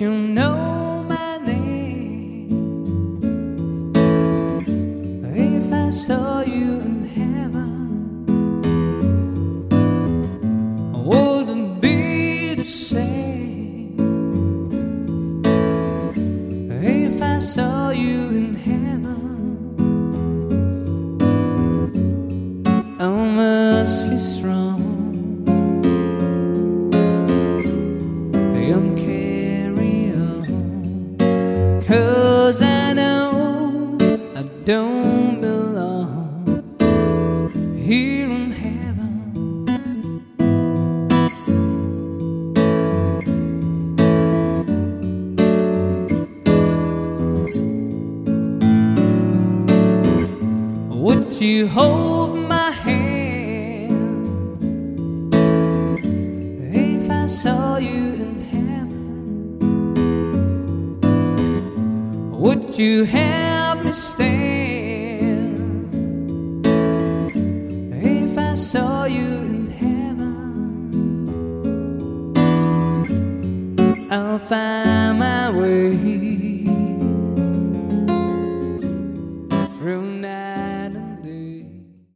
you know my name? If I saw you in heaven, I wouldn't be the same. If I saw you in heaven, I must be strong. Cause I know I don't belong here in heaven. Would you hold my hand if I saw Would you help me stand if I saw you in heaven? I'll find my way